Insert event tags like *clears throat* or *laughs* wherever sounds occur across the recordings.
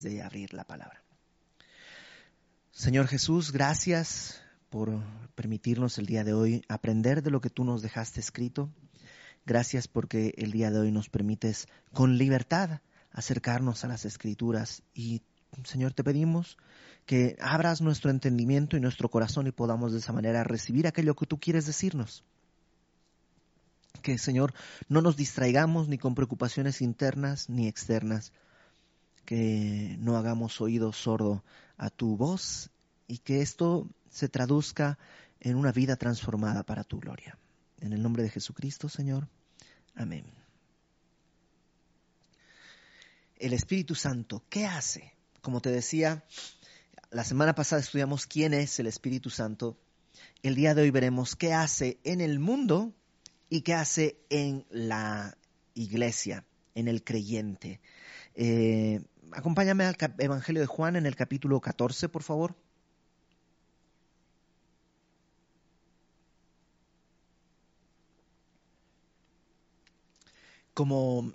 de abrir la palabra. Señor Jesús, gracias por permitirnos el día de hoy aprender de lo que tú nos dejaste escrito. Gracias porque el día de hoy nos permites con libertad acercarnos a las escrituras y Señor te pedimos que abras nuestro entendimiento y nuestro corazón y podamos de esa manera recibir aquello que tú quieres decirnos. Que Señor no nos distraigamos ni con preocupaciones internas ni externas, que no hagamos oído sordo a tu voz y que esto se traduzca en una vida transformada para tu gloria. En el nombre de Jesucristo, Señor. Amén. El Espíritu Santo, ¿qué hace? Como te decía, la semana pasada estudiamos quién es el Espíritu Santo. El día de hoy veremos qué hace en el mundo y qué hace en la iglesia, en el creyente. Eh, acompáñame al Evangelio de Juan en el capítulo 14, por favor. Como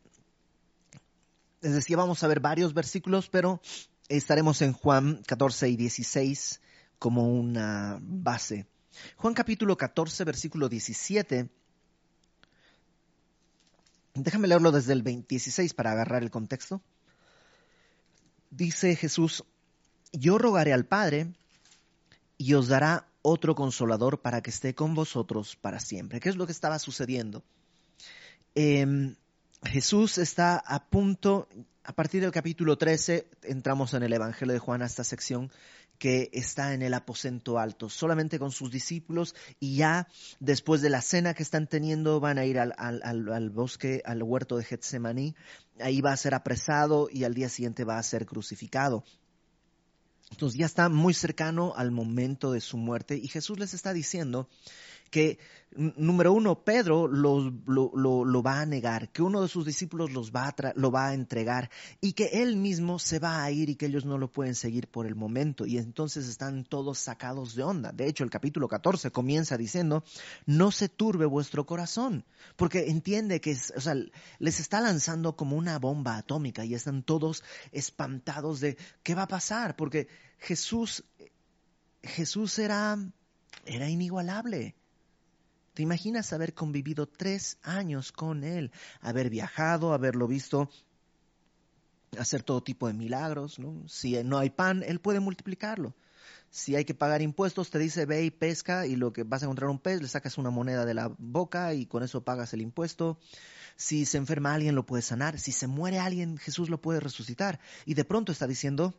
les decía, vamos a ver varios versículos, pero estaremos en Juan 14 y 16 como una base. Juan capítulo 14, versículo 17. Déjame leerlo desde el 16 para agarrar el contexto dice Jesús, yo rogaré al Padre y os dará otro consolador para que esté con vosotros para siempre. ¿Qué es lo que estaba sucediendo? Em, Jesús está a punto, a partir del capítulo 13, entramos en el Evangelio de Juan a esta sección, que está en el aposento alto, solamente con sus discípulos y ya después de la cena que están teniendo van a ir al, bosque, al huerto de Getsemaní, ahí va a ser apresado y al día siguiente va a ser crucificado. Entonces ya está muy cercano al momento de su muerte y Jesús les está diciendo que, número uno, Pedro lo, va a negar, que uno de sus discípulos los va a lo va a entregar y que él mismo se va a ir y que ellos no lo pueden seguir por el momento. Y entonces están todos sacados de onda. De hecho, el capítulo 14 comienza diciendo, no se turbe vuestro corazón, porque entiende que o sea, les está lanzando como una bomba atómica y están todos espantados de qué va a pasar, porque Jesús, Jesús era, era inigualable ¿Te imaginas haber convivido tres años con Él, haber viajado, haberlo visto hacer todo tipo de milagros? ¿no? Si no hay pan, Él puede multiplicarlo. Si hay que pagar impuestos, te dice ve y pesca y lo que vas a encontrar un pez, le sacas una moneda de la boca y con eso pagas el impuesto. Si se enferma alguien, lo puede sanar. Si se muere alguien, Jesús lo puede resucitar. Y de pronto está diciendo,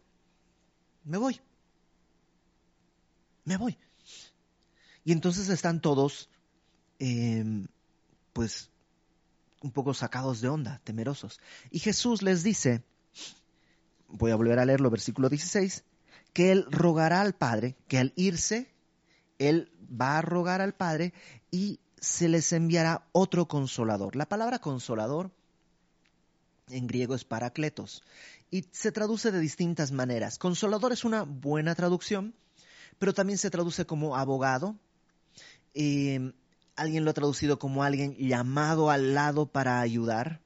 me voy. Me voy. Y entonces están todos Em, pues un poco sacados de onda, temerosos. Y Jesús les dice, voy a volver a leerlo, versículo 16, que Él rogará al Padre, que al irse, Él va a rogar al Padre y se les enviará otro consolador. La palabra consolador en griego es paracletos y se traduce de distintas maneras. Consolador es una buena traducción, pero también se traduce como abogado. Em, alguien lo ha traducido como alguien llamado al lado para ayudar.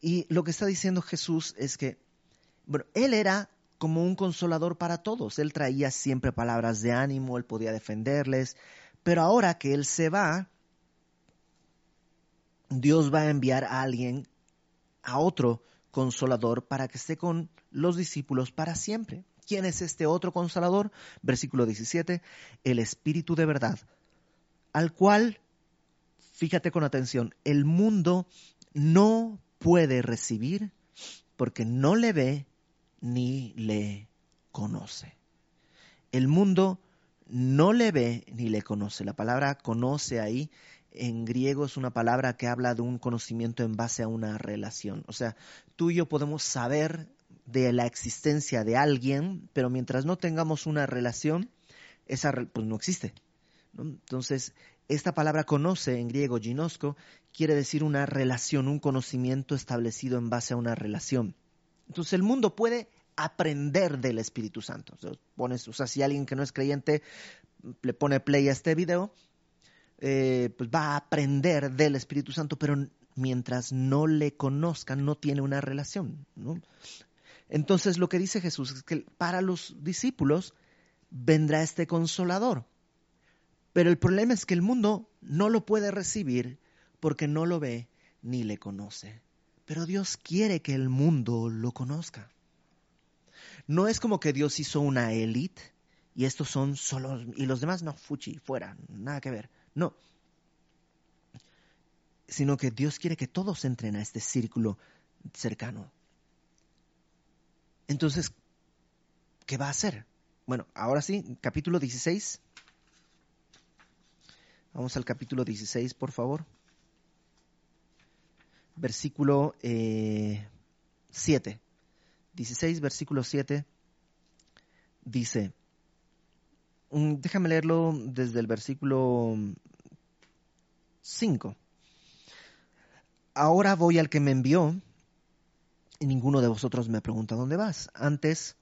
Y lo que está diciendo Jesús es que, bueno, Él era como un consolador para todos. Él traía siempre palabras de ánimo, Él podía defenderles. Pero ahora que Él se va, Dios va a enviar a alguien, a otro consolador, para que esté con los discípulos para siempre. ¿Quién es este otro consolador? Versículo 17, el Espíritu de verdad al cual, fíjate con atención, el mundo no puede recibir porque no le ve ni le conoce. El mundo no le ve ni le conoce. La palabra conoce ahí en griego es una palabra que habla de un conocimiento en base a una relación. O sea, tú y yo podemos saber de la existencia de alguien, pero mientras no tengamos una relación, esa pues no existe. Entonces, esta palabra conoce en griego ginosko quiere decir una relación, un conocimiento establecido en base a una relación. Entonces el mundo puede aprender del Espíritu Santo. pones, o sea, si alguien que no es creyente le pone play a este video, eh, pues va a aprender del Espíritu Santo, pero mientras no le conozcan, no tiene una relación. Entonces lo que dice Jesús es que para los discípulos vendrá este consolador. Pero el problema es que el mundo no lo puede recibir porque no lo ve ni le conoce. Pero Dios quiere que el mundo lo conozca. No es como que Dios hizo una élite y estos son solo y los demás no, fuchi, fuera, nada que ver. No. Sino que Dios quiere que todos entren a este círculo cercano. Entonces, ¿qué va a hacer? Bueno, ahora sí, capítulo 16. Vamos al capítulo 16, por favor. Versículo 7. Eh, 16, versículo 7. Dice, déjame leerlo desde el versículo 5. Ahora voy al que me envió y ninguno de vosotros me pregunta dónde vas. Antes,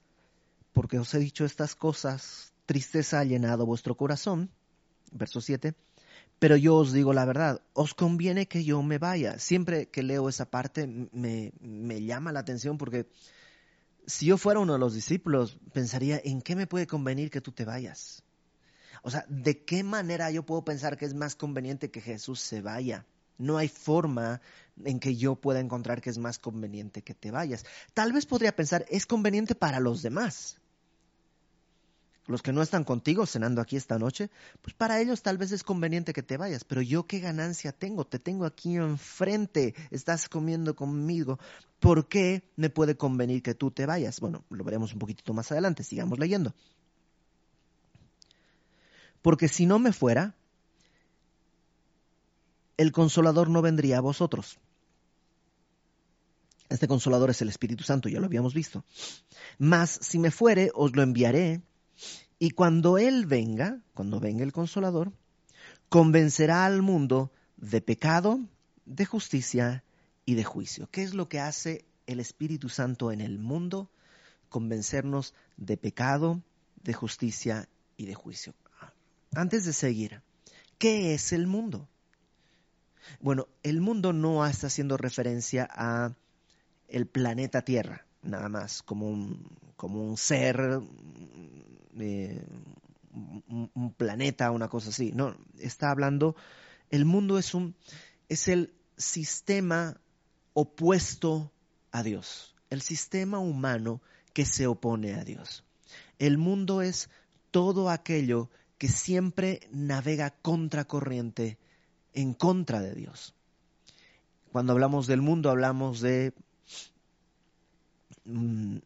porque os he dicho estas cosas, tristeza ha llenado vuestro corazón. Verso 7 pero yo os digo la verdad, os conviene que yo me vaya. Siempre que leo esa parte me, me, llama la atención porque si yo fuera uno de los discípulos, pensaría, ¿en qué me puede convenir que tú te vayas? O sea, ¿de qué manera yo puedo pensar que es más conveniente que Jesús se vaya? No hay forma en que yo pueda encontrar que es más conveniente que te vayas. Tal vez podría pensar, es conveniente para los demás los que no están contigo cenando aquí esta noche, pues para ellos tal vez es conveniente que te vayas, pero yo qué ganancia tengo, te tengo aquí enfrente, estás comiendo conmigo, ¿por qué me puede convenir que tú te vayas? Bueno, lo veremos un poquitito más adelante, sigamos leyendo. Porque si no me fuera, el consolador no vendría a vosotros. Este consolador es el Espíritu Santo, ya lo habíamos visto. Mas si me fuere, os lo enviaré y cuando Él venga, cuando venga el consolador, convencerá al mundo de pecado, de justicia y de juicio. ¿Qué es lo que hace el Espíritu Santo en el mundo? Convencernos de pecado, de justicia y de juicio. Antes de seguir, ¿qué es el mundo? Bueno, el mundo no está haciendo referencia a el planeta Tierra, nada más, como un, como un ser eh, un, planeta, una cosa así. No, está hablando, el mundo es un, es el sistema opuesto a Dios, el sistema humano que se opone a Dios. El mundo es todo aquello que siempre navega contracorriente en contra de Dios. Cuando hablamos del mundo hablamos de mm,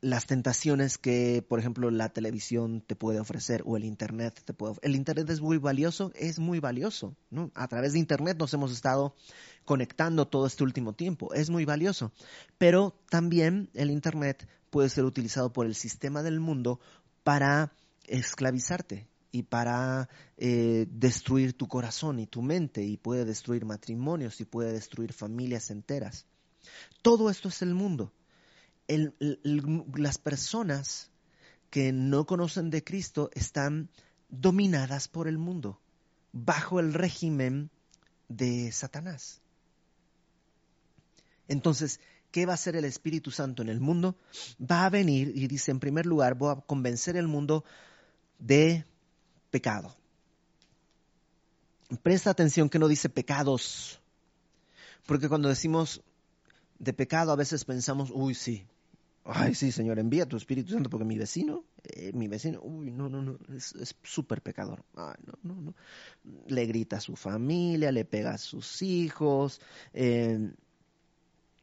las tentaciones que, por ejemplo, la televisión te puede ofrecer o el Internet te puede El Internet es muy valioso, es muy valioso. ¿no? A través de Internet nos hemos estado conectando todo este último tiempo, es muy valioso. Pero también el Internet puede ser utilizado por el sistema del mundo para esclavizarte y para eh, destruir tu corazón y tu mente y puede destruir matrimonios y puede destruir familias enteras. Todo esto es el mundo las personas que no conocen de Cristo están dominadas por el mundo, bajo el régimen de Satanás. Entonces, ¿qué va a hacer el Espíritu Santo en el mundo? Va a venir y dice, en primer lugar, voy a convencer el mundo de pecado. Presta atención que no dice pecados, porque cuando decimos de pecado a veces pensamos, uy, sí, Ay, sí, Señor, envía tu Espíritu Santo porque mi vecino, eh, mi vecino, uy, no, no, no, es súper pecador. Ay, no, no, no. Le grita a su familia, le pega a sus hijos, eh,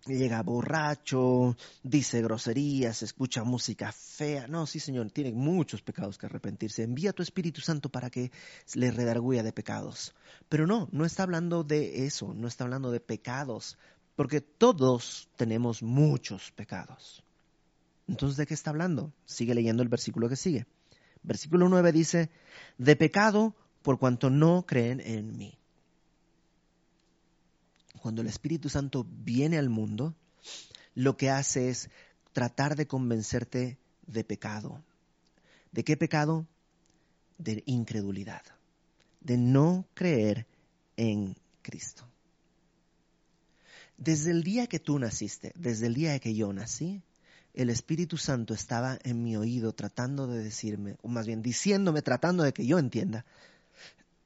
llega borracho, dice groserías, escucha música fea. No, sí, Señor, tiene muchos pecados que arrepentirse. Envía tu Espíritu Santo para que le redarguya de pecados. Pero no, no está hablando de eso, no está hablando de pecados, porque todos tenemos muchos pecados. Entonces, ¿de qué está hablando? Sigue leyendo el versículo que sigue. Versículo 9 dice, de pecado por cuanto no creen en mí. Cuando el Espíritu Santo viene al mundo, lo que hace es tratar de convencerte de pecado. ¿De qué pecado? De incredulidad, de no creer en Cristo. Desde el día que tú naciste, desde el día que yo nací, el Espíritu Santo estaba en mi oído tratando de decirme, o más bien diciéndome, tratando de que yo entienda,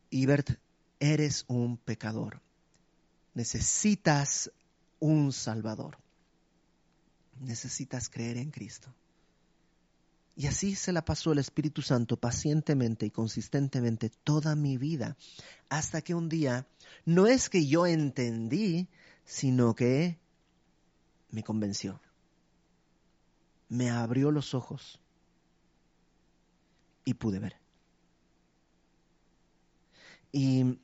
Ibert, eres un pecador. Necesitas un Salvador. Necesitas creer en Cristo. Y así se la pasó el Espíritu Santo pacientemente y consistentemente toda mi vida, hasta que un día no es que yo entendí, sino que me convenció, me abrió los ojos y pude ver. ¿Y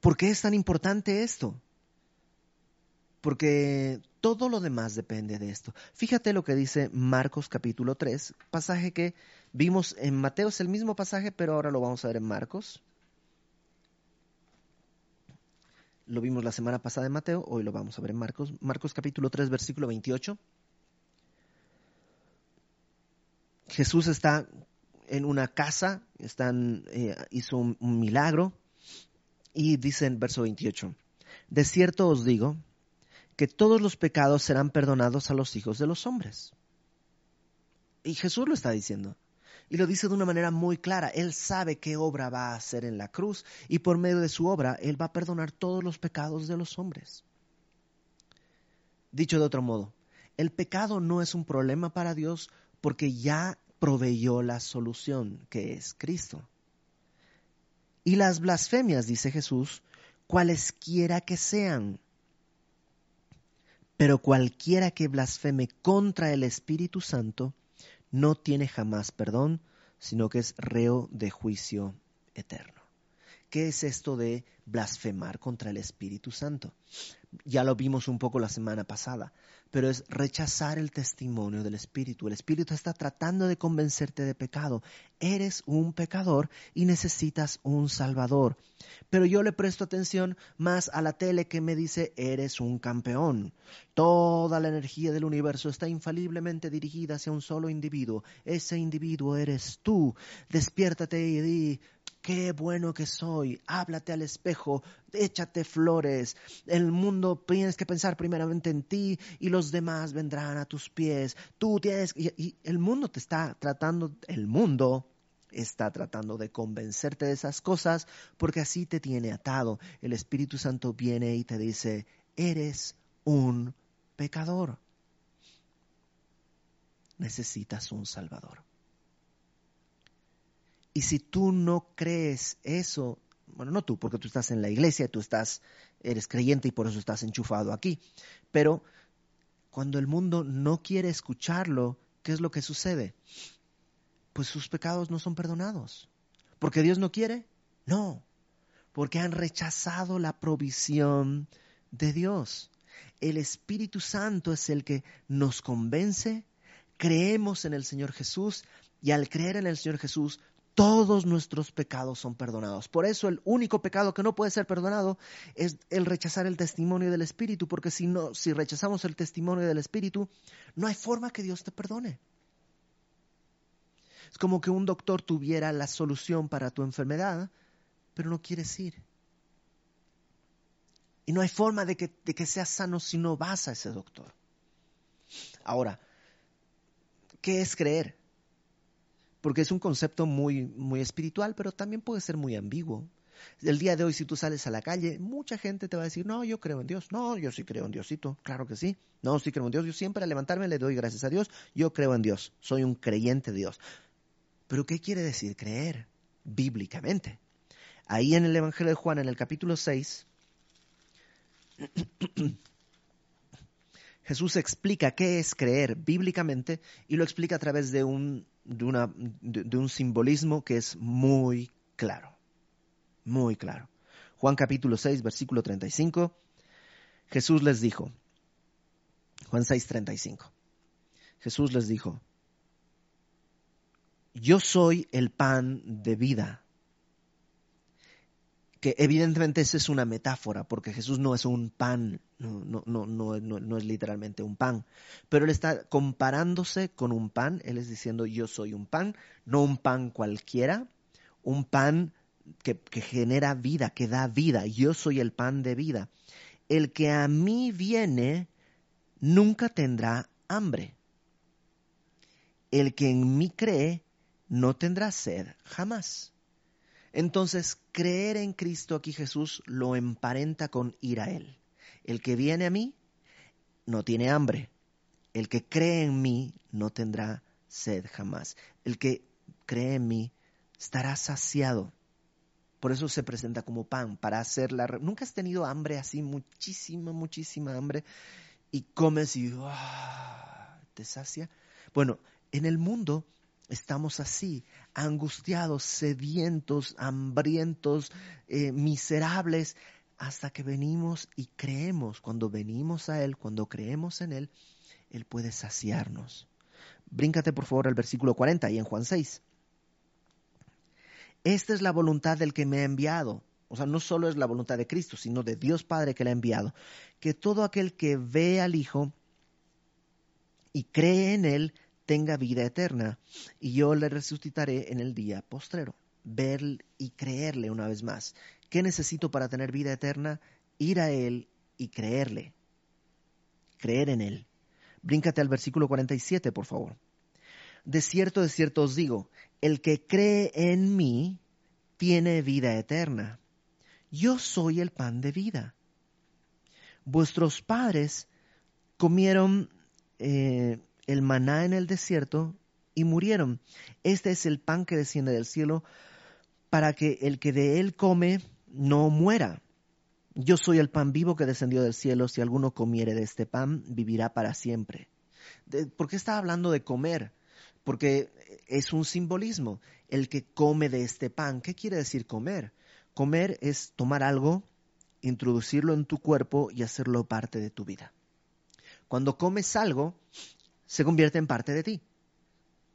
por qué es tan importante esto? Porque todo lo demás depende de esto. Fíjate lo que dice Marcos capítulo 3, pasaje que vimos en Mateo, es el mismo pasaje, pero ahora lo vamos a ver en Marcos. Lo vimos la semana pasada en Mateo, hoy lo vamos a ver en Marcos. Marcos capítulo 3, versículo 28. Jesús está en una casa, eh, hizo un, un milagro y dice en verso 28, de cierto os digo, que todos los pecados serán perdonados a los hijos de los hombres. Y Jesús lo está diciendo. Y lo dice de una manera muy clara. Él sabe qué obra va a hacer en la cruz y por medio de su obra Él va a perdonar todos los pecados de los hombres. Dicho de otro modo, el pecado no es un problema para Dios porque ya proveyó la solución, que es Cristo. Y las blasfemias, dice Jesús, cualesquiera que sean, pero cualquiera que blasfeme contra el Espíritu Santo no tiene jamás perdón, sino que es reo de juicio eterno. ¿Qué es esto de blasfemar contra el Espíritu Santo? Ya lo vimos un poco la semana pasada pero es rechazar el testimonio del Espíritu. El Espíritu está tratando de convencerte de pecado. Eres un pecador y necesitas un Salvador. Pero yo le presto atención más a la tele que me dice, eres un campeón. Toda la energía del universo está infaliblemente dirigida hacia un solo individuo. Ese individuo eres tú. Despiértate y di, qué bueno que soy, háblate al espejo, échate flores, el mundo tienes que pensar primeramente en ti y los demás vendrán a tus pies, tú tienes, y, y el mundo te está tratando, el mundo está tratando de convencerte de esas cosas porque así te tiene atado. El Espíritu Santo viene y te dice, eres un pecador. Necesitas un Salvador. Y si tú no crees eso, bueno, no tú, porque tú estás en la iglesia, tú estás, eres creyente y por eso estás enchufado aquí, pero cuando el mundo no quiere escucharlo, ¿qué es lo que sucede? Pues sus pecados no son perdonados. ¿Porque Dios no quiere? No, porque han rechazado la provisión de Dios. El Espíritu Santo es el que nos convence, creemos en el Señor Jesús y al creer en el Señor Jesús todos nuestros pecados son perdonados. Por eso el único pecado que no puede ser perdonado es el rechazar el testimonio del Espíritu, porque si no, si rechazamos el testimonio del Espíritu, no hay forma que Dios te perdone. Es como que un doctor tuviera la solución para tu enfermedad, pero no quieres ir. Y no hay forma de que, de que seas sano si no vas a ese doctor. Ahora, ¿qué es creer? Porque es un concepto muy, muy espiritual, pero también puede ser muy ambiguo. El día de hoy, si tú sales a la calle, mucha gente te va a decir, no, yo creo en Dios. No, yo sí creo en Diosito. Claro que sí. No, sí creo en Dios. Yo siempre al levantarme le doy gracias a Dios. Yo creo en Dios. Soy un creyente de Dios. Pero ¿qué quiere decir creer bíblicamente? Ahí en el Evangelio de Juan, en el capítulo 6, *clears throat* Jesús explica qué es creer bíblicamente y lo explica a través de un de, una, de, un simbolismo que es muy claro, muy claro. Juan capítulo 6, versículo 35, Jesús les dijo, Juan 6, 35, Jesús les dijo, yo soy el pan de vida que evidentemente esa es una metáfora, porque Jesús no es un pan, no, no, no, no, es literalmente un pan, pero él está comparándose con un pan, él es diciendo yo soy un pan, no un pan cualquiera, un pan que, que genera vida, que da vida, yo soy el pan de vida. El que a mí viene nunca tendrá hambre. El que en mí cree no tendrá sed jamás. Entonces, creer en Cristo aquí Jesús lo emparenta con ir a Él. El que viene a mí no tiene hambre. El que cree en mí no tendrá sed jamás. El que cree en mí estará saciado. Por eso se presenta como pan, para hacer la... ¿Nunca has tenido hambre así, muchísima, muchísima hambre? Y comes y ¡ah! te sacia. Bueno, en el mundo estamos así, angustiados, sedientos, hambrientos, eh, miserables, hasta que venimos y creemos. Cuando venimos a Él, cuando creemos en Él, Él puede saciarnos. Bríncate por favor al versículo 40 y en Juan 6. Esta es la voluntad del que me ha enviado. O sea, no solo es la voluntad de Cristo, sino de Dios Padre que le ha enviado. Que todo aquel que ve al Hijo y cree en Él tenga vida eterna. Y yo le resucitaré en el día postrero. Ver y creerle una vez más. ¿Qué necesito para tener vida eterna? Ir a Él y creerle. Creer en Él. Bríncate al versículo 47, por favor. De cierto, de cierto os digo, el que cree en mí tiene vida eterna. Yo soy el pan de vida. Vuestros padres comieron eh, el maná en el desierto y murieron. Este es el pan que desciende del cielo para que el que de él come no muera. Yo soy el pan vivo que descendió del cielo. Si alguno comiere de este pan, vivirá para siempre. ¿Por qué está hablando de comer? porque es un simbolismo. El que come de este pan, ¿qué quiere decir comer? Comer es tomar algo, introducirlo en tu cuerpo y hacerlo parte de tu vida. Cuando comes algo, se convierte en parte de ti.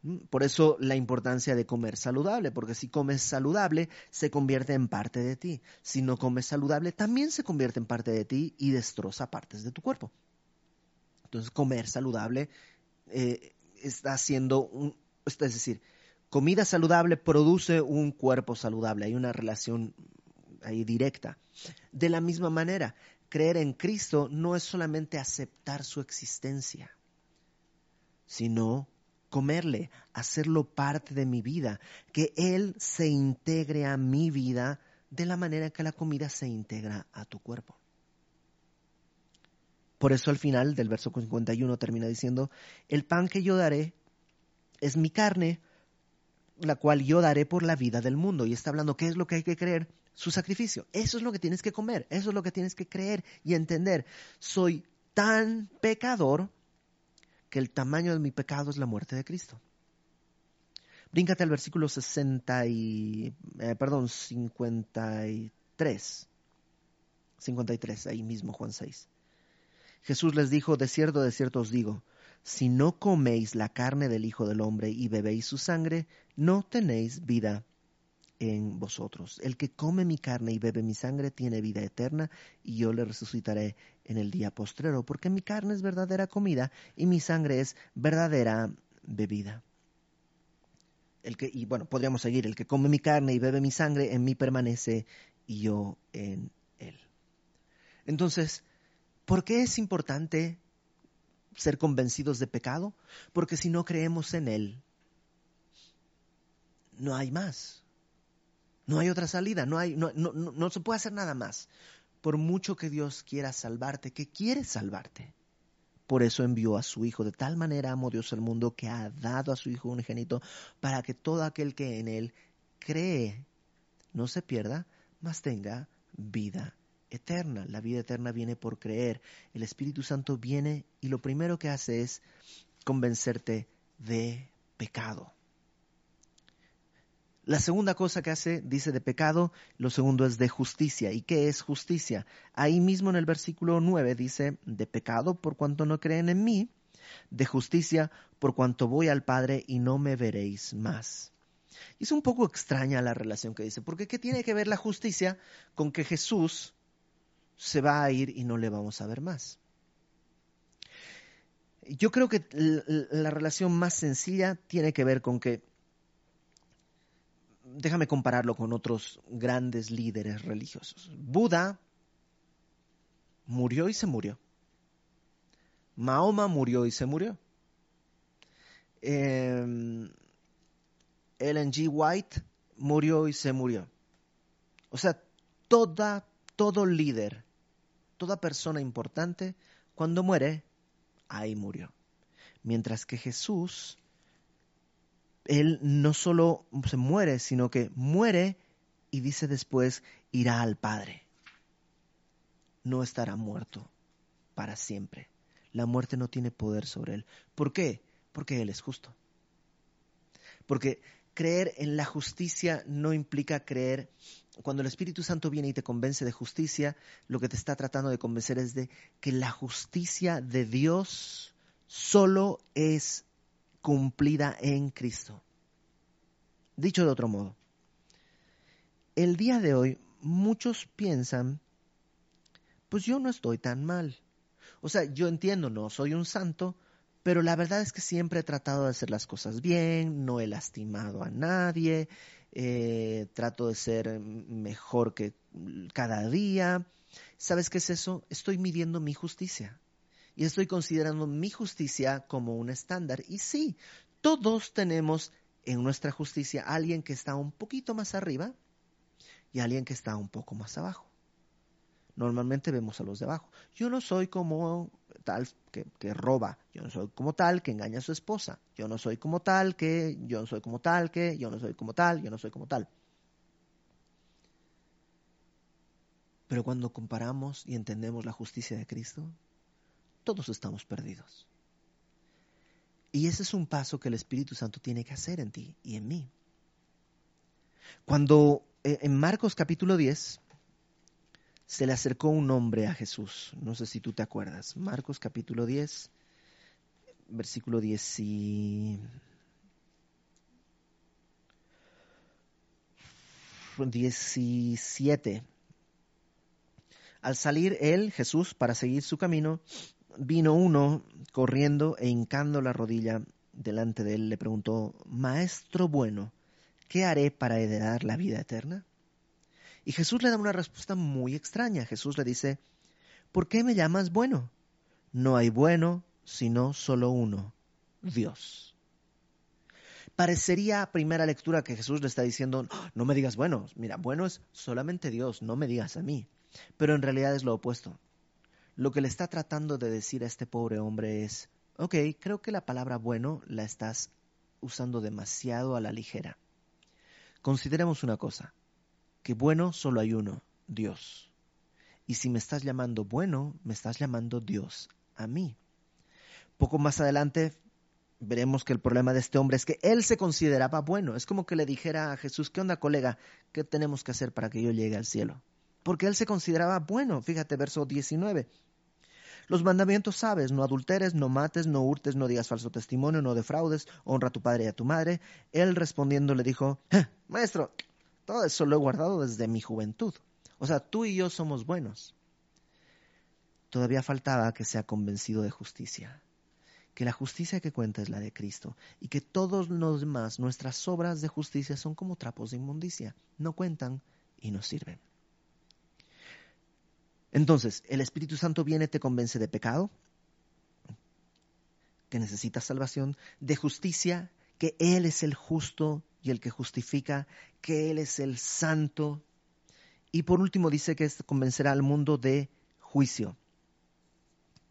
¿Mm? Por eso la importancia de comer saludable, porque si comes saludable, se convierte en parte de ti. Si no comes saludable, también se convierte en parte de ti y destroza partes de tu cuerpo. Entonces, comer saludable eh, está haciendo un, es decir, comida saludable produce un cuerpo saludable, hay una relación ahí directa. De la misma manera, creer en Cristo no es solamente aceptar su existencia, sino comerle, hacerlo parte de mi vida, que Él se integre a mi vida de la manera que la comida se integra a tu cuerpo. Por eso al final del verso 51 termina diciendo, el pan que yo daré es mi carne, la cual yo daré por la vida del mundo. Y está hablando, ¿qué es lo que hay que creer? Su sacrificio. Eso es lo que tienes que comer, eso es lo que tienes que creer y entender. Soy tan pecador que el tamaño de mi pecado es la muerte de Cristo. Bríncate al versículo 60 y, eh, perdón, 53. 53, ahí mismo Juan 6. Jesús les dijo, de cierto, de cierto os digo, si no coméis la carne del Hijo del Hombre y bebéis su sangre, no tenéis vida en vosotros. El que come mi carne y bebe mi sangre tiene vida eterna, y yo le resucitaré en el día postrero, porque mi carne es verdadera comida y mi sangre es verdadera bebida. El que, y bueno, podríamos seguir, el que come mi carne y bebe mi sangre, en mí permanece y yo en él. Entonces, ¿Por qué es importante ser convencidos de pecado? Porque si no creemos en Él, no hay más. No hay otra salida, no, hay, no, no, no, se puede hacer nada más. Por mucho que Dios quiera salvarte, que quiere salvarte. Por eso envió a su Hijo. De tal manera amó Dios el mundo que ha dado a su Hijo unigénito para que todo aquel que en Él cree no se pierda, mas tenga vida eterna. La vida eterna viene por creer. El Espíritu Santo viene y lo primero que hace es convencerte de pecado. La segunda cosa que hace, dice de pecado, lo segundo es de justicia. ¿Y qué es justicia? Ahí mismo en el versículo 9 dice, de pecado por cuanto no creen en mí, de justicia por cuanto voy al Padre y no me veréis más. Y es un poco extraña la relación que dice, porque ¿qué tiene que ver la justicia con que Jesús se va a ir y no le vamos a ver más. Yo creo que la relación más sencilla tiene que ver con que, déjame compararlo con otros grandes líderes religiosos. Buda murió y se murió. Mahoma murió y se murió. Ellen G. White murió y se murió. O sea, toda, todo líder, toda persona importante, cuando muere, ahí murió. Mientras que Jesús, Él no solo se muere, sino que muere y dice después, irá al Padre. No estará muerto para siempre. La muerte no tiene poder sobre Él. ¿Por qué? Porque Él es justo. Porque creer en la justicia no implica creer, cuando el Espíritu Santo viene y te convence de justicia, lo que te está tratando de convencer es de que la justicia de Dios solo es cumplida en Cristo. Dicho de otro modo, el día de hoy muchos piensan, pues yo no estoy tan mal. O sea, yo entiendo, no soy un santo, pero la verdad es que siempre he tratado de hacer las cosas bien, no he lastimado a nadie, eh, trato de ser mejor que cada día. ¿Sabes qué es eso? Estoy midiendo mi justicia y estoy considerando mi justicia como un estándar. Y sí, todos tenemos en nuestra justicia alguien que está un poquito más arriba y alguien que está un poco más abajo. Normalmente vemos a los de abajo. Yo no soy como tal que, que, roba, yo no soy como tal que engaña a su esposa, yo no soy como tal que, yo no soy como tal que, yo no soy como tal, yo no soy como tal. Pero cuando comparamos y entendemos la justicia de Cristo, todos estamos perdidos. Y ese es un paso que el Espíritu Santo tiene que hacer en ti y en mí. Cuando eh, en Marcos capítulo 10, se le acercó un hombre a Jesús. No sé si tú te acuerdas. Marcos capítulo 10, versículo 10 y... 17. Al salir él, Jesús, para seguir su camino, vino uno corriendo e hincando la rodilla delante de él, le preguntó, Maestro bueno, ¿qué haré para heredar la vida eterna? Y Jesús le da una respuesta muy extraña. Jesús le dice, ¿por qué me llamas bueno? No hay bueno, sino solo uno, Dios. Parecería a primera lectura que Jesús le está diciendo, no me digas bueno, mira, bueno es solamente Dios, no me digas a mí. Pero en realidad es lo opuesto. Lo que le está tratando de decir a este pobre hombre es, ok, creo que la palabra bueno la estás usando demasiado a la ligera. Consideremos una cosa que bueno solo hay uno, Dios. Y si me estás llamando bueno, me estás llamando Dios a mí. Poco más adelante veremos que el problema de este hombre es que él se consideraba bueno. Es como que le dijera a Jesús, ¿qué onda colega? ¿Qué tenemos que hacer para que yo llegue al cielo? Porque él se consideraba bueno. Fíjate, verso 19. Los mandamientos sabes, no adulteres, no mates, no hurtes, no digas falso testimonio, no defraudes, honra a tu padre y a tu madre. Él respondiendo le dijo, eh, Maestro, todo eso lo he guardado desde mi juventud. O sea, tú y yo somos buenos. Todavía faltaba que sea convencido de justicia, que la justicia que cuenta es la de Cristo y que todos los demás, nuestras obras de justicia son como trapos de inmundicia, no cuentan y no sirven. Entonces, el Espíritu Santo viene, te convence de pecado, que necesitas salvación, de justicia, que Él es el justo y el que justifica, que Él es el santo. Y por último dice que convencerá al mundo de juicio.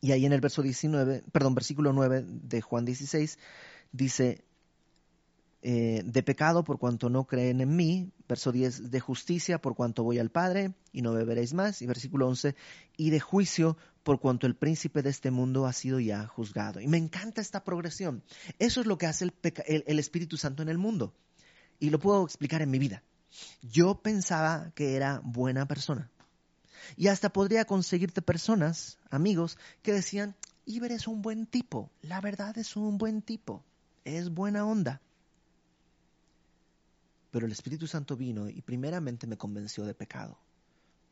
Y ahí en el verso 19, perdón, versículo 9 de Juan 16, dice, eh, de pecado por cuanto no creen en mí, verso 10, de justicia por cuanto voy al Padre y no beberéis más, y versículo 11, y de juicio por cuanto el príncipe de este mundo ha sido ya juzgado. Y me encanta esta progresión. Eso es lo que hace el, el Espíritu Santo en el mundo. Y lo puedo explicar en mi vida. Yo pensaba que era buena persona. Y hasta podría conseguirte personas, amigos, que decían, Iber es un buen tipo, la verdad es un buen tipo, es buena onda. Pero el Espíritu Santo vino y primeramente me convenció de pecado.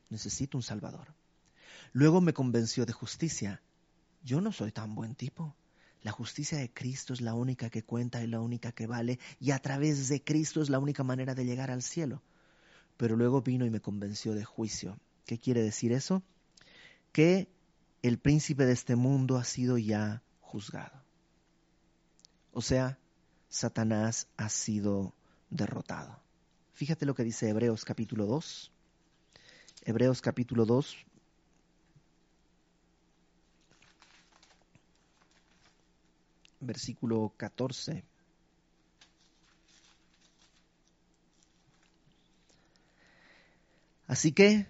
Necesito un Salvador. Luego me convenció de justicia. Yo no soy tan buen tipo. La justicia de Cristo es la única que cuenta y la única que vale, y a través de Cristo es la única manera de llegar al cielo. Pero luego vino y me convenció de juicio. ¿Qué quiere decir eso? Que el príncipe de este mundo ha sido ya juzgado. O sea, Satanás ha sido derrotado. Fíjate lo que dice Hebreos capítulo 2. Hebreos capítulo 2. Versículo 14. Así que,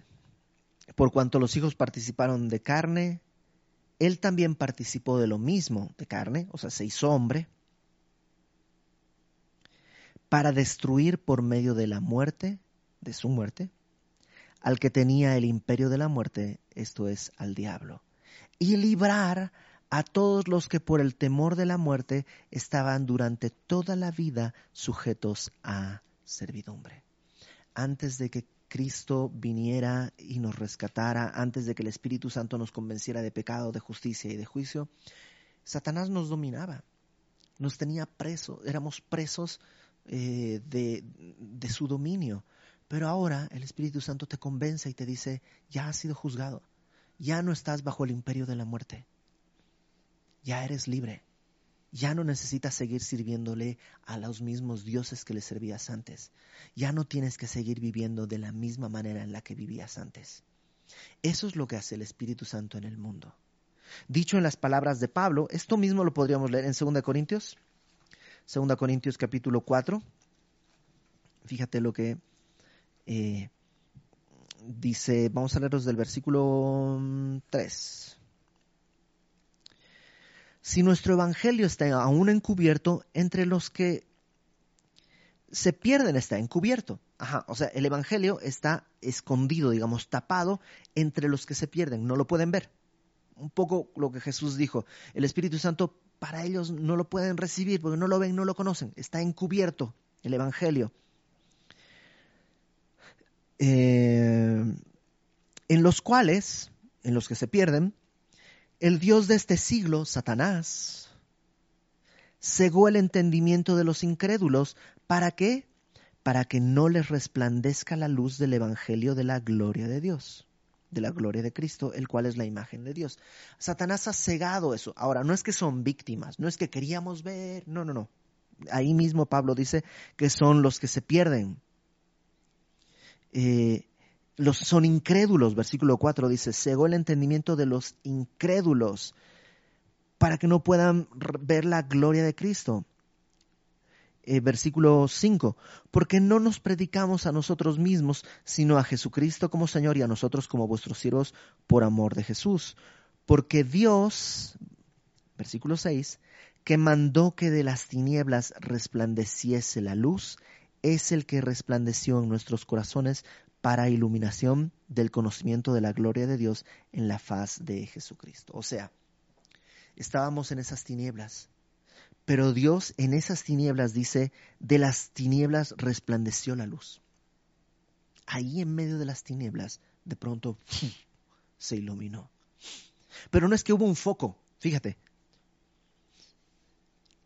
por cuanto los hijos participaron de carne, él también participó de lo mismo, de carne, o sea, se hizo hombre, para destruir por medio de la muerte, de su muerte, al que tenía el imperio de la muerte, esto es, al diablo, y librar a todos los que por el temor de la muerte estaban durante toda la vida sujetos a servidumbre. Antes de que Cristo viniera y nos rescatara, antes de que el Espíritu Santo nos convenciera de pecado, de justicia y de juicio, Satanás nos dominaba, nos tenía presos, éramos presos eh, de, de su dominio. Pero ahora el Espíritu Santo te convence y te dice, ya has sido juzgado, ya no estás bajo el imperio de la muerte, ya eres libre, ya no necesitas seguir sirviéndole a los mismos dioses que le servías antes, ya no tienes que seguir viviendo de la misma manera en la que vivías antes. Eso es lo que hace el Espíritu Santo en el mundo. Dicho en las palabras de Pablo, esto mismo lo podríamos leer en 2 Corintios, 2 Corintios capítulo 4. Fíjate lo que eh, dice, vamos a leerlos del versículo 3. Mm, si nuestro evangelio está aún encubierto, entre los que se pierden está encubierto. Ajá, o sea, el evangelio está escondido, digamos, tapado entre los que se pierden, no lo pueden ver. Un poco lo que Jesús dijo, el Espíritu Santo para ellos no lo pueden recibir porque no lo ven, no lo conocen. Está encubierto el Evangelio. Eh, en los cuales, en los que se pierden, el Dios de este siglo, Satanás, cegó el entendimiento de los incrédulos. ¿Para qué? Para que no les resplandezca la luz del Evangelio de la gloria de Dios de la gloria de Cristo, el cual es la imagen de Dios. Satanás ha cegado eso. Ahora, no es que son víctimas, no es que queríamos ver, no, no, no. Ahí mismo Pablo dice que son los que se pierden. Eh, los son incrédulos, versículo 4 dice, cegó el entendimiento de los incrédulos para que no puedan ver la gloria de Cristo. Eh, versículo 5, porque no nos predicamos a nosotros mismos, sino a Jesucristo como Señor y a nosotros como vuestros siervos por amor de Jesús. Porque Dios, versículo 6, que mandó que de las tinieblas resplandeciese la luz, es el que resplandeció en nuestros corazones para iluminación del conocimiento de la gloria de Dios en la faz de Jesucristo. O sea, estábamos en esas tinieblas, pero Dios en esas tinieblas dice, de las tinieblas resplandeció la luz. Ahí en medio de las tinieblas, de pronto se iluminó. Pero no es que hubo un foco, fíjate.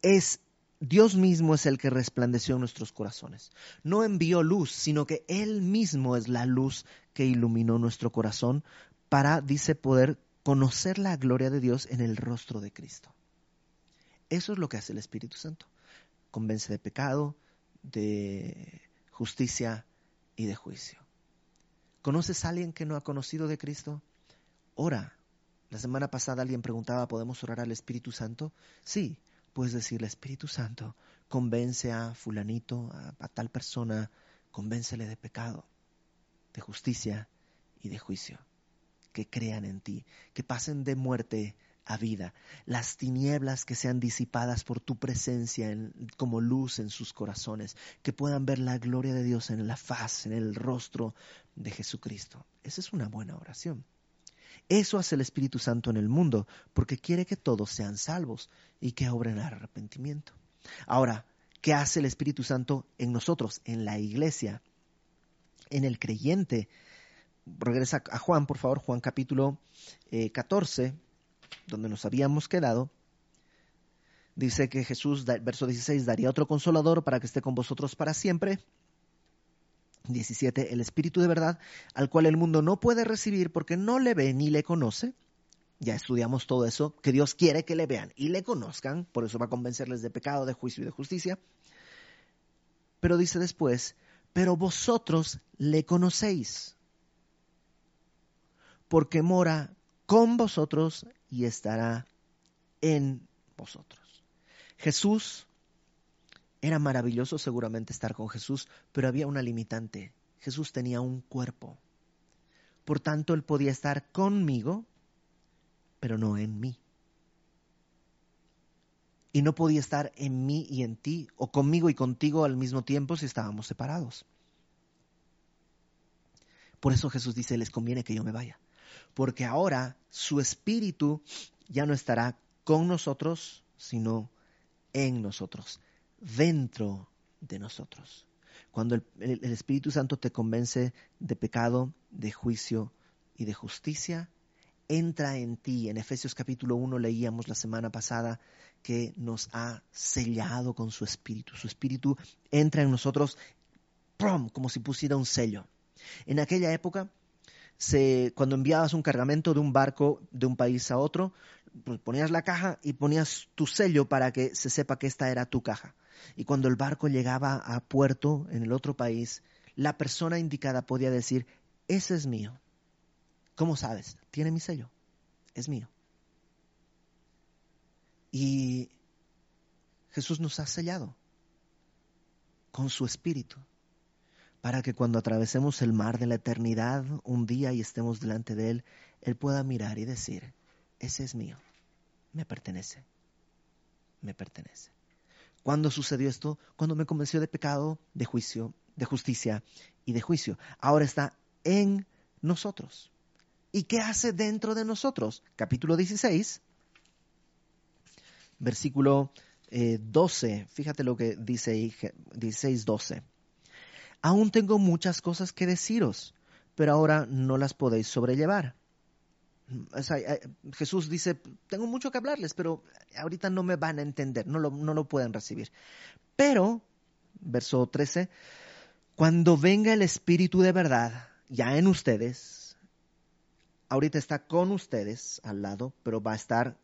Es Dios mismo es el que resplandeció nuestros corazones. No envió luz, sino que Él mismo es la luz que iluminó nuestro corazón para, dice, poder conocer la gloria de Dios en el rostro de Cristo. Eso es lo que hace el Espíritu Santo. Convence de pecado, de justicia y de juicio. ¿Conoces a alguien que no ha conocido de Cristo? Ora. La semana pasada alguien preguntaba, ¿podemos orar al Espíritu Santo? Sí, puedes decirle, Espíritu Santo, convence a fulanito, a, tal persona, convéncele de pecado, de justicia y de juicio. Que crean en ti, que pasen de muerte a vida, las tinieblas que sean disipadas por tu presencia como luz en sus corazones, que puedan ver la gloria de Dios en la faz, en el rostro de Jesucristo. Esa es una buena oración. Eso hace el Espíritu Santo en el mundo, porque quiere que todos sean salvos y que obren arrepentimiento. Ahora, ¿qué hace el Espíritu Santo en nosotros, en la iglesia, en el creyente? Regresa a Juan, por favor, Juan capítulo 14, eh, donde nos habíamos quedado, dice que Jesús, verso 16, daría otro consolador para que esté con vosotros para siempre. 17, el Espíritu de verdad, al cual el mundo no puede recibir porque no le ve ni le conoce. ya estudiamos todo eso, que Dios quiere que le vean y le conozcan, por eso va a convencerles de pecado, de juicio y de justicia. Pero dice después, pero vosotros le conocéis, porque mora con vosotros y estará en vosotros. Jesús, era maravilloso seguramente estar con Jesús, pero había una limitante. Jesús tenía un cuerpo. Por tanto, Él podía estar conmigo, pero no en mí. Y no podía estar en mí y en ti, o conmigo y contigo al mismo tiempo si estábamos separados. Por eso Jesús dice, les conviene que yo me vaya, porque ahora su espíritu ya no estará con nosotros, sino en nosotros, dentro de nosotros. Cuando el, Espíritu Santo te convence de pecado, de juicio y de justicia, entra en ti. En Efesios capítulo 1 leíamos la semana pasada que nos ha sellado con su espíritu. Su espíritu entra en nosotros ¡prum! como si pusiera un sello. En aquella época, cuando enviabas un cargamento de un barco de un país a otro, pues ponías la caja y ponías tu sello para que se sepa que esta era tu caja. Y cuando el barco llegaba a puerto en el otro país, la persona indicada podía decir, ese es mío. ¿Cómo sabes? Tiene mi sello. Es mío. Y Jesús nos ha sellado con su espíritu para que cuando atravesemos el mar de la eternidad un día y estemos delante de Él, Él pueda mirar y decir, ese es mío, me pertenece, me pertenece. ¿Cuándo sucedió esto? Cuando me convenció de pecado, de juicio, de justicia y de juicio. Ahora está en nosotros. ¿Y qué hace dentro de nosotros? Capítulo 16, versículo 12. Eh, Fíjate lo que dice 16, 12. Aún tengo muchas cosas que deciros, pero ahora no las podéis sobrellevar. Jesús dice, tengo mucho que hablarles, pero ahorita no me van a entender, no lo, no lo pueden recibir. Pero, verso 13, cuando venga el Espíritu de verdad, ya en ustedes, ahorita está con ustedes al lado, pero va a estar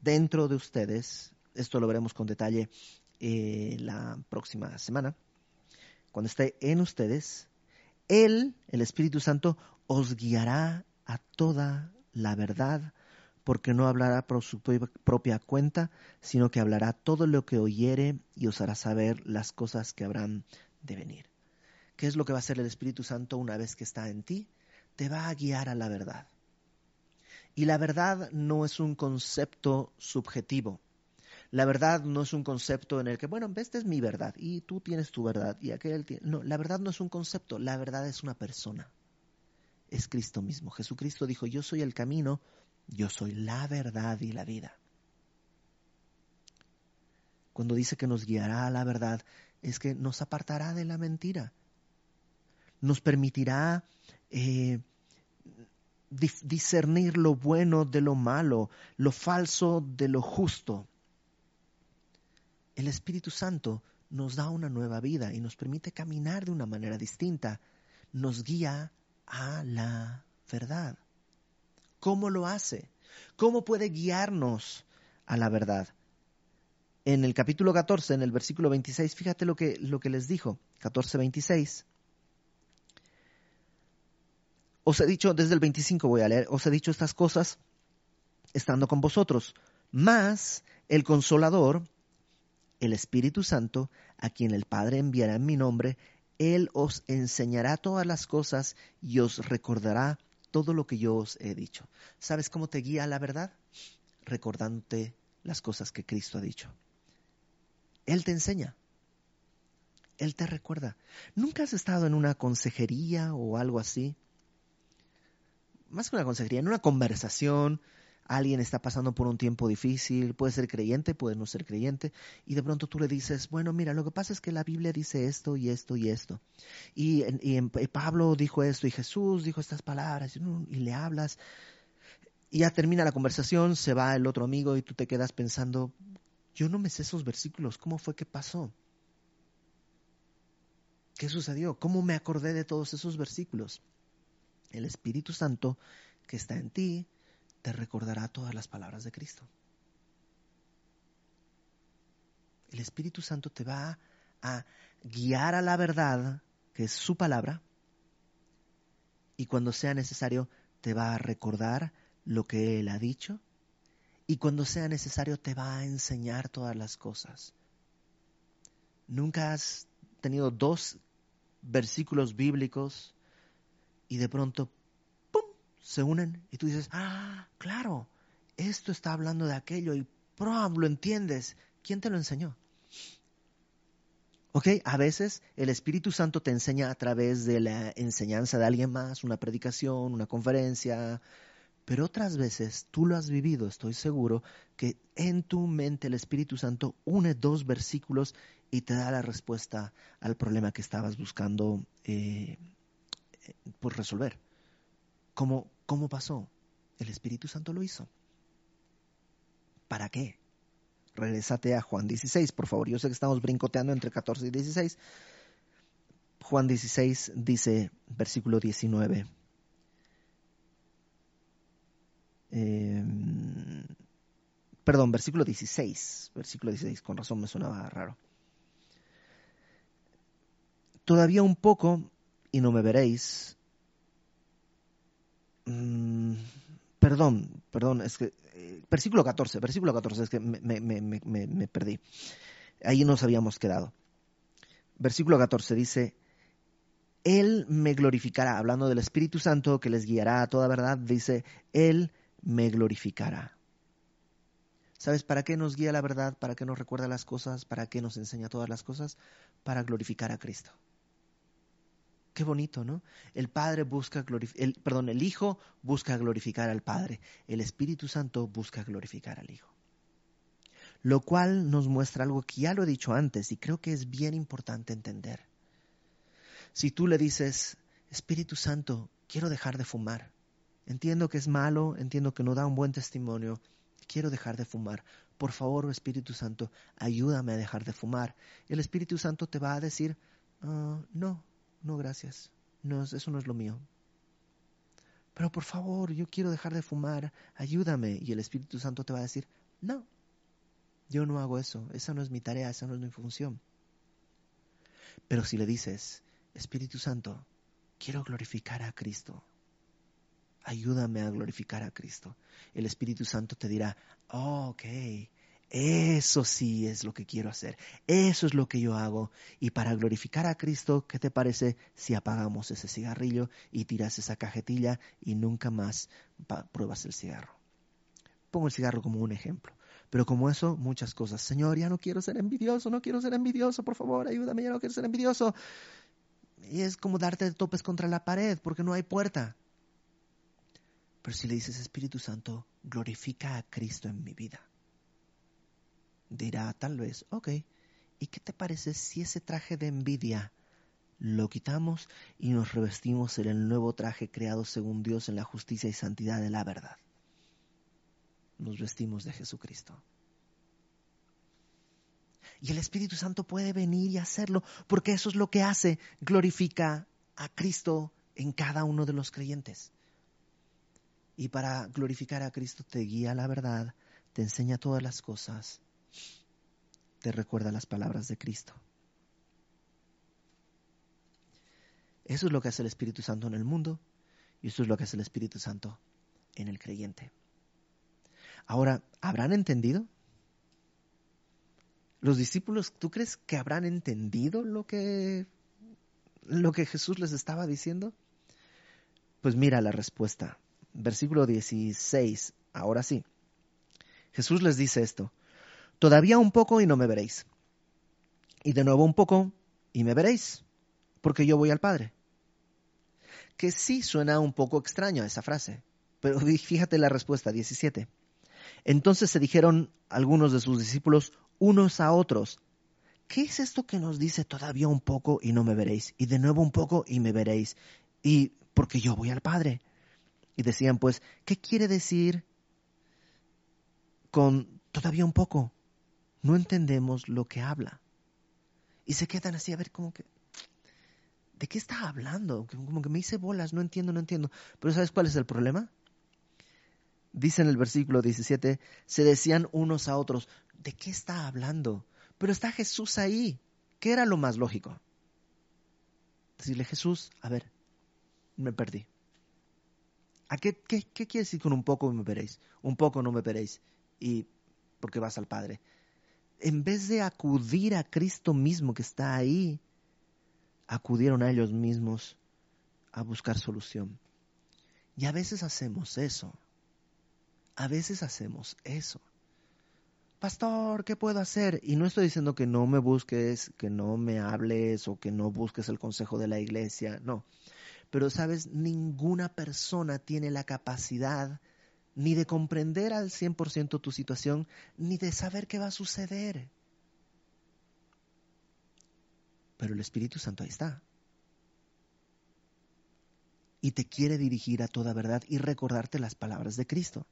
dentro de ustedes. Esto lo veremos con detalle eh, la próxima semana. Cuando esté en ustedes, Él, el Espíritu Santo, os guiará a toda la verdad, porque no hablará por su propia cuenta, sino que hablará todo lo que oyere y os hará saber las cosas que habrán de venir. ¿Qué es lo que va a hacer el Espíritu Santo una vez que está en ti? Te va a guiar a la verdad. Y la verdad no es un concepto subjetivo. La verdad no es un concepto en el que, bueno, esta es mi verdad y tú tienes tu verdad y aquel tiene... No, la verdad no es un concepto, la verdad es una persona. Es Cristo mismo. Jesucristo dijo, yo soy el camino, yo soy la verdad y la vida. Cuando dice que nos guiará a la verdad, es que nos apartará de la mentira. Nos permitirá eh, discernir lo bueno de lo malo, lo falso de lo justo. El Espíritu Santo nos da una nueva vida y nos permite caminar de una manera distinta. Nos guía a la verdad. ¿Cómo lo hace? ¿Cómo puede guiarnos a la verdad? En el capítulo 14, en el versículo 26, fíjate lo que, lo que les dijo, 14, 26. Os he dicho, desde el 25 voy a leer, os he dicho estas cosas estando con vosotros, más el consolador, el Espíritu Santo, a quien el Padre enviará en mi nombre, Él os enseñará todas las cosas y os recordará todo lo que yo os he dicho. ¿Sabes cómo te guía la verdad? Recordándote las cosas que Cristo ha dicho. Él te enseña. Él te recuerda. ¿Nunca has estado en una consejería o algo así? más que una consejería, en una conversación, alguien está pasando por un tiempo difícil, puede ser creyente, puede no ser creyente, y de pronto tú le dices, bueno, mira, lo que pasa es que la Biblia dice esto y esto y esto. Y, Pablo dijo esto y Jesús dijo estas palabras, y, y le hablas, y ya termina la conversación, se va el otro amigo y tú te quedas pensando, yo no me sé esos versículos, ¿cómo fue que pasó? ¿Qué sucedió? ¿Cómo me acordé de todos esos versículos? el Espíritu Santo que está en ti te recordará todas las palabras de Cristo. El Espíritu Santo te va a guiar a la verdad, que es su palabra, y cuando sea necesario te va a recordar lo que Él ha dicho, y cuando sea necesario te va a enseñar todas las cosas. Nunca has tenido dos versículos bíblicos y de pronto, se unen y tú dices, ah, claro, esto está hablando de aquello y ¡prum! lo entiendes. ¿Quién te lo enseñó? ¿Ok? A veces el Espíritu Santo te enseña a través de la enseñanza de alguien más, una predicación, una conferencia, pero otras veces tú lo has vivido, estoy seguro, que en tu mente el Espíritu Santo une dos versículos y te da la respuesta al problema que estabas buscando eh, por resolver. ¿Cómo, ¿Cómo pasó? El Espíritu Santo lo hizo. ¿Para qué? Regresate a Juan 16, por favor. Yo sé que estamos brincoteando entre 14 y 16. Juan 16 dice, versículo 19. Em, perdón, versículo 16. Versículo 16, con razón me sonaba raro. Todavía un poco y no me veréis. Mm, perdón, perdón, es que eh, versículo 14, versículo 14, es que me, perdí. Ahí nos habíamos quedado. Versículo 14 dice, Él me glorificará, hablando del Espíritu Santo que les guiará a toda verdad, dice, Él me glorificará. ¿Sabes para qué nos guía la verdad? ¿Para qué nos recuerda las cosas? ¿Para qué nos enseña todas las cosas? Para glorificar a Cristo. Qué bonito, ¿no? El Padre busca el, perdón, el Hijo busca glorificar al Padre, el Espíritu Santo busca glorificar al Hijo. Lo cual nos muestra algo que ya lo he dicho antes y creo que es bien importante entender. Si tú le dices, Espíritu Santo, quiero dejar de fumar, entiendo que es malo, entiendo que no da un buen testimonio, quiero dejar de fumar. Por favor, Espíritu Santo, ayúdame a dejar de fumar. El Espíritu Santo te va a decir, ah, no, no, gracias, no, eso no es lo mío. Pero por favor, yo quiero dejar de fumar, ayúdame. Y el Espíritu Santo te va a decir, no, yo no hago eso, esa no es mi tarea, esa no es mi función. Pero si le dices, Espíritu Santo, quiero glorificar a Cristo, ayúdame a glorificar a Cristo, el Espíritu Santo te dirá, oh, ok, eso sí es lo que quiero hacer. Eso es lo que yo hago. Y para glorificar a Cristo, ¿qué te parece si apagamos ese cigarrillo y tiras esa cajetilla y nunca más pruebas el cigarro? Pongo el cigarro como un ejemplo. Pero como eso, muchas cosas. Señor, ya no quiero ser envidioso, no quiero ser envidioso, por favor, ayúdame, ya no quiero ser envidioso. Y es como darte topes contra la pared porque no hay puerta. Pero si le dices, Espíritu Santo, glorifica a Cristo en mi vida dirá tal vez, ok, ¿y qué te parece si ese traje de envidia lo quitamos y nos revestimos en el nuevo traje creado según Dios en la justicia y santidad de la verdad? Nos vestimos de Jesucristo. Y el Espíritu Santo puede venir y hacerlo, porque eso es lo que hace, glorifica a Cristo en cada uno de los creyentes. Y para glorificar a Cristo te guía la verdad, te enseña todas las cosas te recuerda las palabras de Cristo. Eso es lo que hace el Espíritu Santo en el mundo y eso es lo que hace el Espíritu Santo en el creyente. Ahora, ¿habrán entendido? ¿Los discípulos, tú crees que habrán entendido lo que, lo que Jesús les estaba diciendo? Pues mira la respuesta. Versículo 16. Ahora sí. Jesús les dice esto. Todavía un poco y no me veréis. Y de nuevo un poco y me veréis, porque yo voy al Padre. Que sí suena un poco extraño esa frase, pero *laughs* fíjate la respuesta 17. Entonces se dijeron algunos de sus discípulos unos a otros, ¿qué es esto que nos dice todavía un poco y no me veréis? Y de nuevo un poco y me veréis. Y porque yo voy al Padre. Y decían pues, ¿qué quiere decir con todavía un poco? No entendemos lo que habla. Y se quedan así a ver como que, ¿de qué está hablando? Como que me hice bolas, no entiendo, no entiendo. Pero ¿sabes cuál es el problema? Dice en el versículo 17, se decían unos a otros, ¿de qué está hablando? Pero está Jesús ahí. ¿Qué era lo más lógico? Decirle, Jesús, a ver, me perdí. ¿A qué, qué, qué quiere decir con un poco me veréis? Un poco no me veréis. Y porque vas al Padre. En vez de acudir a Cristo mismo que está ahí, acudieron a ellos mismos a buscar solución. Y a veces hacemos eso. A veces hacemos eso. Pastor, ¿qué puedo hacer? Y no estoy diciendo que no me busques, que no me hables o que no busques el consejo de la iglesia, no. Pero sabes, ninguna persona tiene la capacidad ni de comprender al 100% tu situación, ni de saber qué va a suceder. Pero el Espíritu Santo ahí está. Y te quiere dirigir a toda verdad y recordarte las palabras de Cristo.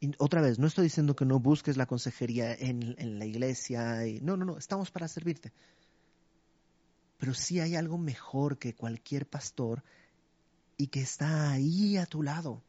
Y otra vez, no estoy diciendo que no busques la consejería en, la iglesia. No, no, no, estamos para servirte. Pero sí hay algo mejor que cualquier pastor y que está ahí a tu lado.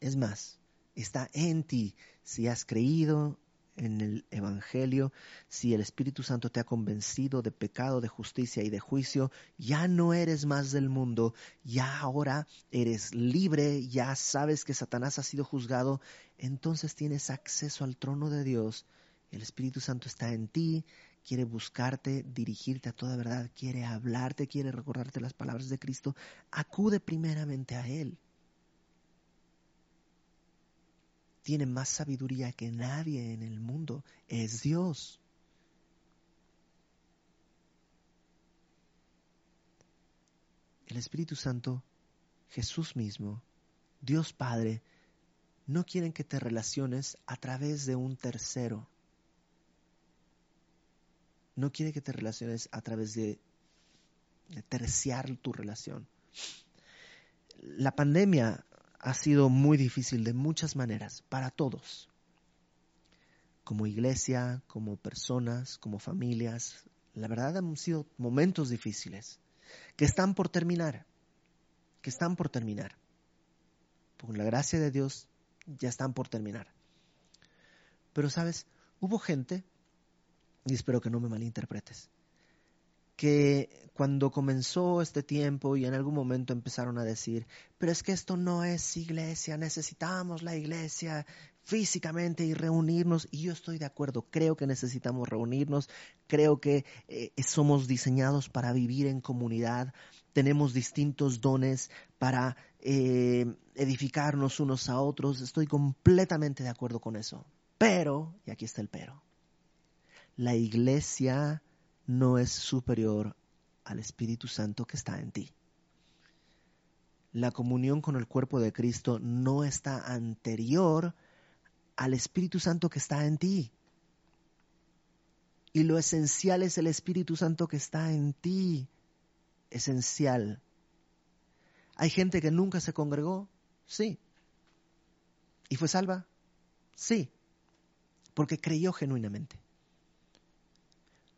Es más, está en ti. Si has creído en el Evangelio, si el Espíritu Santo te ha convencido de pecado, de justicia y de juicio, ya no eres más del mundo, ya ahora eres libre, ya sabes que Satanás ha sido juzgado, entonces tienes acceso al trono de Dios, el Espíritu Santo está en ti, quiere buscarte, dirigirte a toda verdad, quiere hablarte, quiere recordarte las palabras de Cristo, acude primeramente a Él. Tiene más sabiduría que nadie en el mundo, es Dios. El Espíritu Santo, Jesús mismo, Dios Padre, no quieren que te relaciones a través de un tercero no quiere que te relaciones a través de, terciar tu relación. La pandemia ha sido muy difícil de muchas maneras para todos, como iglesia, como personas, como familias. La verdad han sido momentos difíciles que están por terminar, que están por terminar. Por la gracia de Dios ya están por terminar. Pero sabes, hubo gente y espero que no me malinterpretes, que cuando comenzó este tiempo y en algún momento empezaron a decir, pero es que esto no es iglesia, necesitamos la iglesia físicamente y reunirnos, y yo estoy de acuerdo, creo que necesitamos reunirnos, creo que eh, somos diseñados para vivir en comunidad, tenemos distintos dones para eh, edificarnos unos a otros, estoy completamente de acuerdo con eso, pero, y aquí está el pero, la iglesia no es superior al Espíritu Santo que está en ti. La comunión con el cuerpo de Cristo no está anterior al Espíritu Santo que está en ti. Y lo esencial es el Espíritu Santo que está en ti. Esencial. ¿Hay gente que nunca se congregó? Sí. ¿Y fue salva? Sí. Porque creyó genuinamente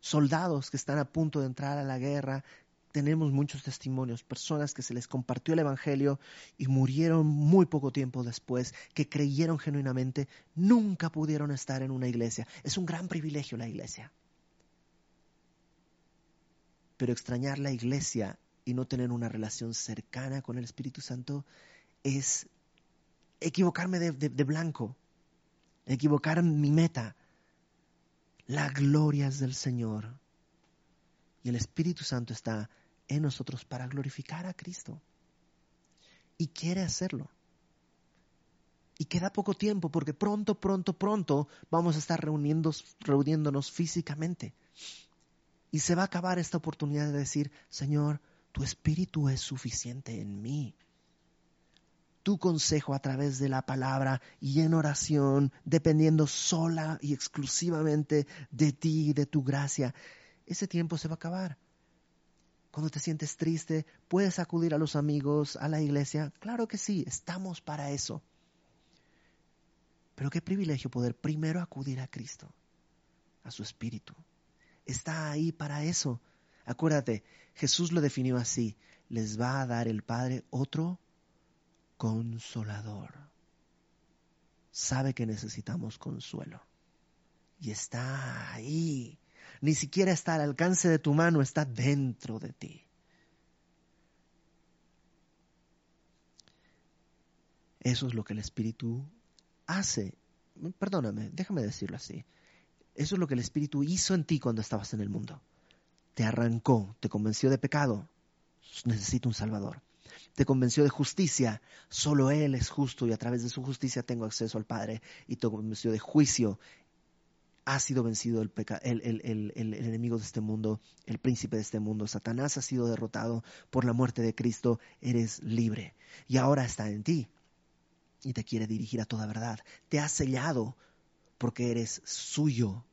soldados que están a punto de entrar a la guerra. Tenemos muchos testimonios, personas que se les compartió el Evangelio y murieron muy poco tiempo después, que creyeron genuinamente, nunca pudieron estar en una iglesia. Es un gran privilegio la iglesia. Pero extrañar la iglesia y no tener una relación cercana con el Espíritu Santo es equivocarme de, blanco, equivocar mi meta la gloria es del Señor. Y el Espíritu Santo está en nosotros para glorificar a Cristo. Y quiere hacerlo. Y queda poco tiempo porque pronto, pronto, pronto vamos a estar reuniéndonos físicamente. Y se va a acabar esta oportunidad de decir, Señor, tu Espíritu es suficiente en mí tu consejo a través de la palabra y en oración, dependiendo sola y exclusivamente de ti y de tu gracia, ese tiempo se va a acabar. Cuando te sientes triste, ¿puedes acudir a los amigos, a la iglesia? Claro que sí, estamos para eso. Pero qué privilegio poder primero acudir a Cristo, a su Espíritu. Está ahí para eso. Acuérdate, Jesús lo definió así. les va a dar el Padre otro consolador. Sabe que necesitamos consuelo. Y está ahí. Ni siquiera está al alcance de tu mano, está dentro de ti. Eso es lo que el Espíritu hace. Perdóname, déjame decirlo así. Eso es lo que el Espíritu hizo en ti cuando estabas en el mundo. Te arrancó, te convenció de pecado. Necesito un Salvador. Te convenció de justicia. Solo Él es justo y a través de su justicia tengo acceso al Padre. Y te convenció de juicio. Ha sido vencido el, el, enemigo de este mundo, el príncipe de este mundo. Satanás ha sido derrotado por la muerte de Cristo. Eres libre. Y ahora está en ti y te quiere dirigir a toda verdad. Te ha sellado porque eres suyo.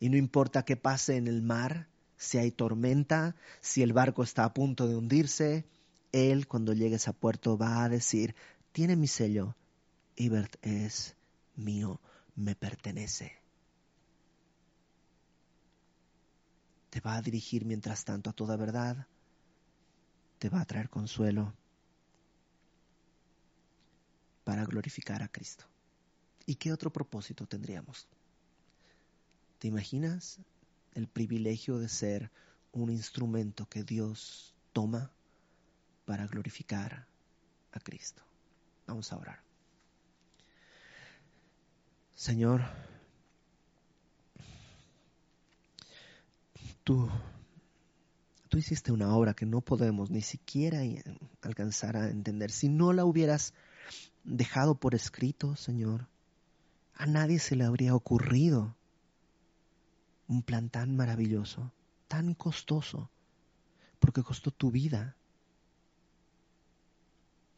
Y no importa qué pase en el mar, si hay tormenta, si el barco está a punto de hundirse, Él cuando llegues a puerto va a decir, tiene mi sello, Ibert es mío, me pertenece. Te va a dirigir mientras tanto a toda verdad, te va a traer consuelo para glorificar a Cristo. ¿Y qué otro propósito tendríamos? ¿Te imaginas el privilegio de ser un instrumento que Dios toma para glorificar a Cristo? Vamos a orar. Señor, tú, tú hiciste una obra que no podemos ni siquiera alcanzar a entender. Si no la hubieras dejado por escrito, Señor. A nadie se le habría ocurrido un plan tan maravilloso, tan costoso, porque costó tu vida,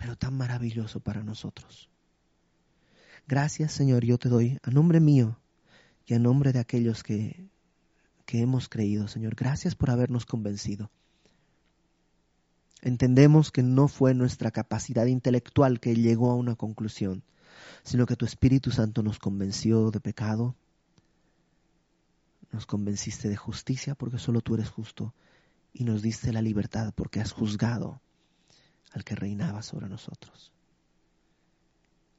pero tan maravilloso para nosotros. Gracias, Señor, yo te doy a nombre mío y a nombre de aquellos que, que hemos creído, Señor. Gracias por habernos convencido. Entendemos que no fue nuestra capacidad intelectual que llegó a una conclusión, sino que tu Espíritu Santo nos convenció de pecado, nos convenciste de justicia porque solo tú eres justo y nos diste la libertad porque has juzgado al que reinaba sobre nosotros.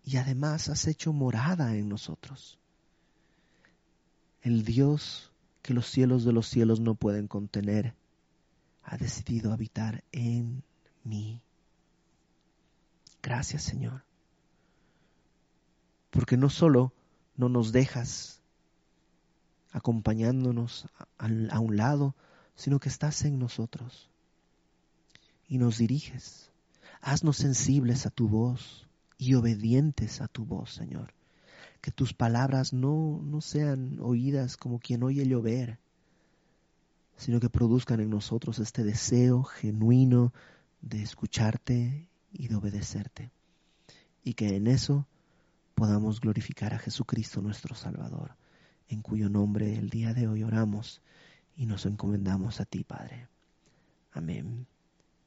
Y además has hecho morada en nosotros. El Dios que los cielos de los cielos no pueden contener ha decidido habitar en mí. Gracias Señor. Porque no solo no nos dejas acompañándonos a, un lado, sino que estás en nosotros y nos diriges. Haznos sensibles a tu voz y obedientes a tu voz, Señor. Que tus palabras no, no sean oídas como quien oye llover, sino que produzcan en nosotros este deseo genuino de escucharte y de obedecerte. Y que en eso podamos glorificar a Jesucristo nuestro Salvador, en cuyo nombre el día de hoy oramos y nos encomendamos a ti, Padre. Amén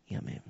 y amén.